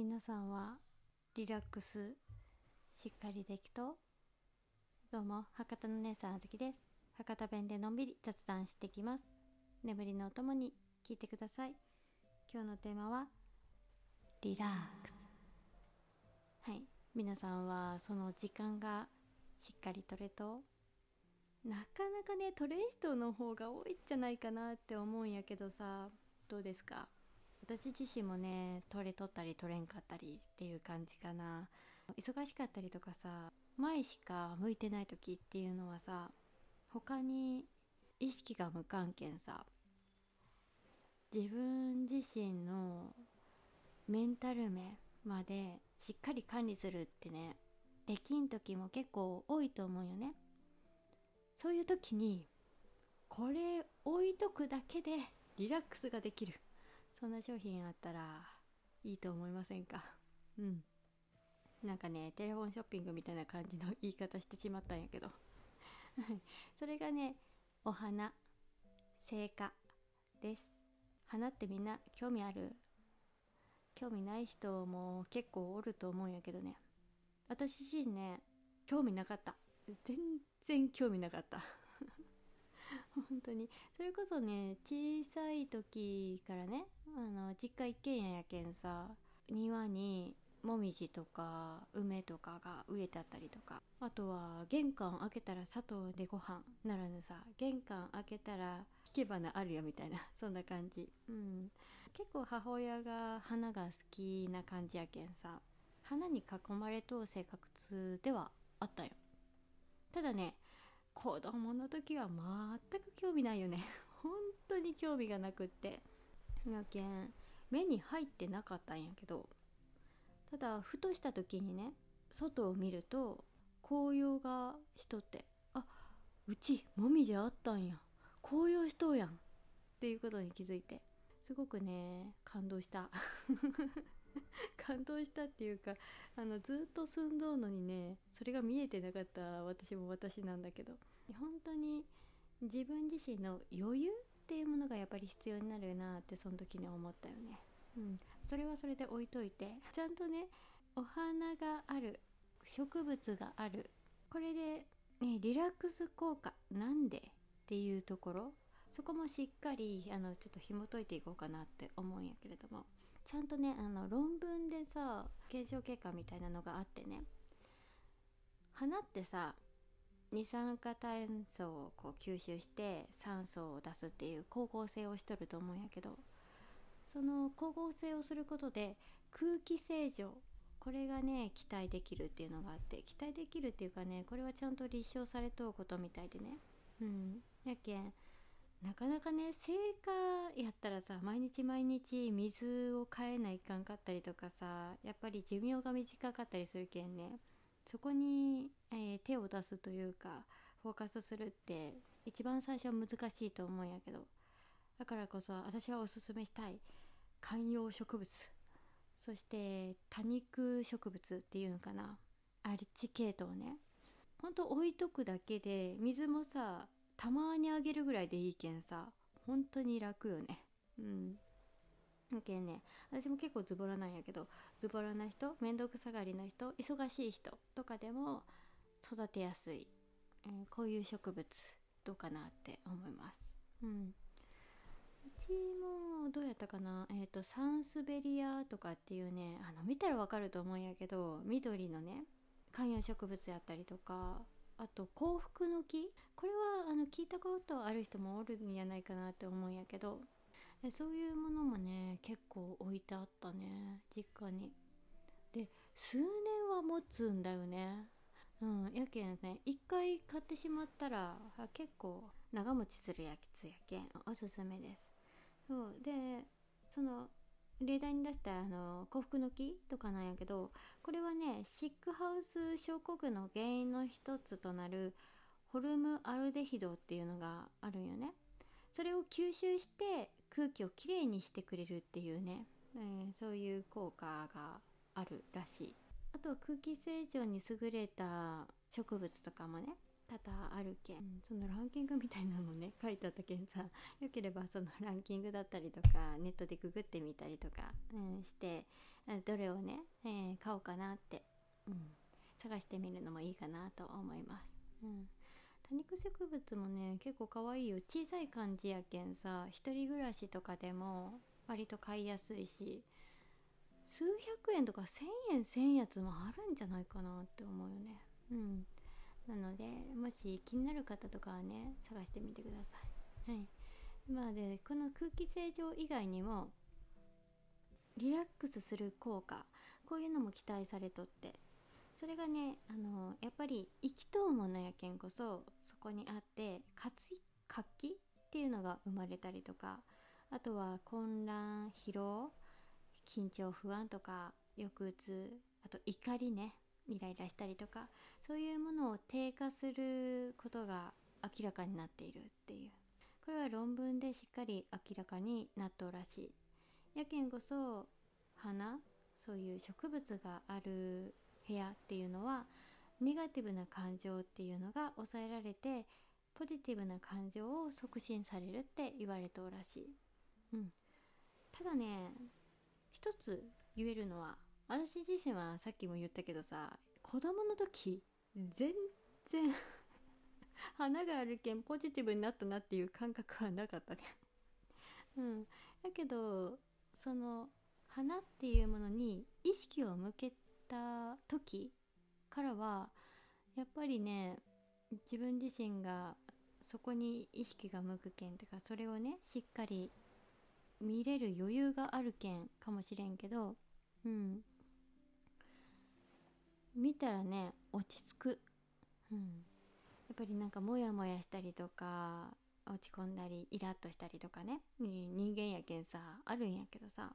皆さんはリラックスしっかりできとどうも博多の姉さんあずきです。博多弁でのんびり雑談してきます。眠りのおともに聞いてください。今日のテーマはリラックス。はい。皆さんはその時間がしっかりとれとなかなかねトレイ人の方が多いんじゃないかなって思うんやけどさどうですか？私自身もね取れとったり取れんかったりっていう感じかな。忙しかったりとかさ前しか向いてない時っていうのはさ他に意識が無関係さ自分自身のメンタル面までしっかり管理するってねできん時も結構多いと思うよね。そういう時にこれ置いとくだけでリラックスができる。そんな商品あったらいいと思いませんか？うん。なんかねテレフォンショッピングみたいな感じの言い方してしまったんやけど。それがねお花生花です。花ってみんな興味ある？興味ない人も結構おると思うんやけどね。私自身ね興味なかった。全然興味なかった 本当に。それこそね小さい時からねあの実家一軒家やけんさ庭にもみじとか梅とかが植えてあったりとか。あとは玄関開けたら砂糖でご飯ならぬさ玄関開けたら引け花あるよみたいな そんな感じ。うん。結構母親が花が好きな感じやけんさ花に囲まれとう生活ではあったよ。ただね子供の時は全く興味ないよね。本当に興味がなくって。やけん目に入ってなかったんやけど。ただふとした時にね外を見ると紅葉がしとってあうちもみじあったんや。紅葉しとうやん。っていうことに気づいてすごくね感動した。感動したっていうかあのずっと住んどうのにねそれが見えてなかった私も私なんだけど。本当に自分自身の余裕っていうものがやっぱり必要になるなってその時に思ったよね。うん、それはそれで置いといてちゃんとねお花がある植物があるこれで、ね、リラックス効果なんでっていうところそこもしっかりあのちょっと紐解いていこうかなって思うんやけれどもちゃんとねあの論文でさ検証結果みたいなのがあってね花ってさ二酸化炭素をこう吸収して酸素を出すっていう光合成をしとると思うんやけどその光合成をすることで空気清浄これがね期待できるっていうのがあって期待できるっていうかねこれはちゃんと立証されとうことみたいでね。うん。やけんなかなかね成果やったらさ毎日毎日水を変えないかんかったりとかさやっぱり寿命が短かったりするけんね。そこに、えー、手を出すというかフォーカスするって一番最初は難しいと思うんやけどだからこそ私はおすすめしたい観葉植物そして多肉植物っていうのかなアリチ系統ね。ほんと置いとくだけで水もさたまにあげるぐらいでいいけんさ本当に楽よね。うん。けんね。私も結構ズボラなんやけどズボラな人面倒くさがりの人忙しい人とかでも育てやすい、えー、こういう植物どうかなって思います。うん。うちもどうやったかなえっ、ー、とサンスベリアとかっていうねあの見たらわかると思うんやけど緑のね観葉植物やったりとかあと幸福の木。これはあの聞いたことある人もおるんじゃないかなって思うんやけどそういうものもね結構置いてあったね実家に。で数年は持つんだよね。うんやけんね一回買ってしまったら結構長持ちするやつやけん。おすすめです。そうでその例題に出したあの幸福の木とかなんやけどこれはねシックハウス症候群の原因の一つとなるホルムアルデヒドっていうのがあるんよね。それを吸収して空気をきれいにしてくれるっていうね、えー、そういう効果があるらしい。あとは空気清浄に優れた植物とかもね多々あるけん、そのランキングみたいなのね 書いてあったけんさ よければそのランキングだったりとかネットでググってみたりとか、うん、してどれをね、えー、買おうかなって、うん、探してみるのもいいかなと思います。うん。多肉植物もね結構可愛いよ。小さい感じやけんさ一人暮らしとかでも割と買いやすいし数百円とか1,000円1,000やつもあるんじゃないかなって思うよね。うん。なのでもし気になる方とかはね探してみてください。はい。まあでこの空気清浄以外にもリラックスする効果こういうのも期待されとって。それがねあのやっぱり生きとうものやけんこそそこにあって活気っていうのが生まれたりとかあとは混乱疲労緊張不安とか抑うつあと怒りねイライラしたりとかそういうものを低下することが明らかになっているっていう。これは論文でしっかり明らかになっとうらしい。やけんこそ花そういう植物がある部屋っていうのはネガティブな感情っていうのが抑えられてポジティブな感情を促進されるって言われとうらしい、うん、ただね一つ言えるのは私自身はさっきも言ったけどさ子供の時全然 花があるけんポジティブになったなっていう感覚はなかったね。うん。だけどその花っていうものに意識を向けた時からはやっぱりね自分自身がそこに意識が向くけんとかそれをねしっかり見れる余裕があるけんかもしれんけどうん。見たらね落ち着く、うん、やっぱりなんかモヤモヤしたりとか落ち込んだりイラッとしたりとかね人間やけんさあるんやけどさ。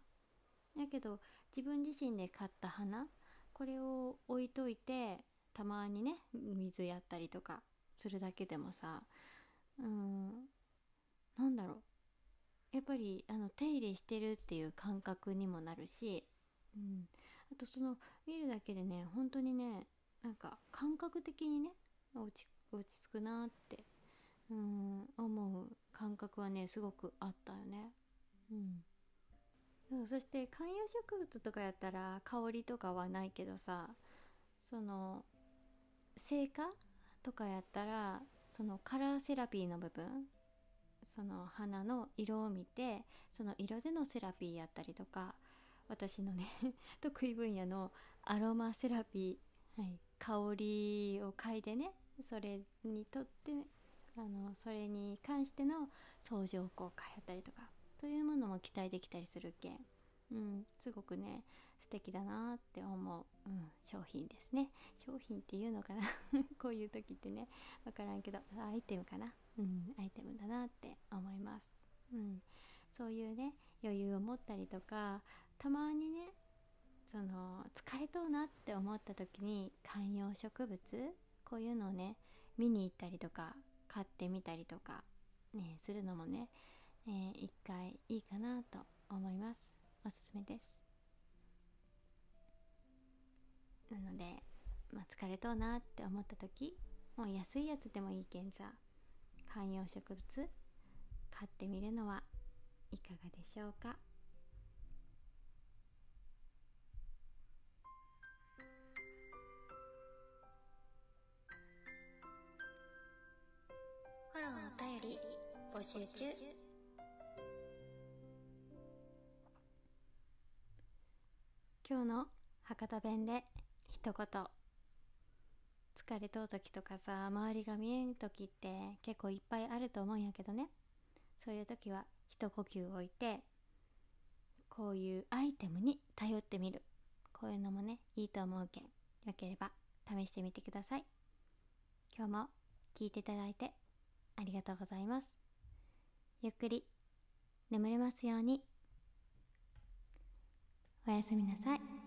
やけど自分自身で買った花これを置いといてたまにね水やったりとかするだけでもさうんなんだろう。やっぱりあの手入れしてるっていう感覚にもなるし、うん、あとその見るだけでね本当にねなんか感覚的にね落ち落ち着くなってうん思う感覚はねすごくあったよね。うん。そうそして観葉植物とかやったら香りとかはないけどさその生花とかやったらそのカラーセラピーの部分その花の色を見てその色でのセラピーやったりとか私のね 得意分野のアロマセラピー、はい、香りを嗅いでねそれにとって、ね、あのそれに関しての相乗効果やったりとかそういうものも期待できたりするけん、うん、すごくね素敵だなって思う、うん、商品ですね。商品っていうのかな？こういう時ってね分からんけどアイテムかな、うん、アイテムだなって思います、うん、そういうね余裕を持ったりとかたまにねその疲れとうなって思った時に観葉植物？こういうのをね見に行ったりとか買ってみたりとか、ね、するのもねえー、一回いいかなと思います。おすすめです。なので、まあ、疲れとうなって思った時もう安いやつでもいいけんさ観葉植物買ってみるのはいかがでしょうか？フォローお便り募集中。今日の博多弁で一言。疲れとう時とかさ周りが見えん時って結構いっぱいあると思うんやけどね。そういう時は一呼吸置いてこういうアイテムに頼ってみる。こういうのもねいいと思うけん。よければ試してみてください。今日も聞いていただいてありがとうございます。ゆっくり眠れますように。おやすみなさい。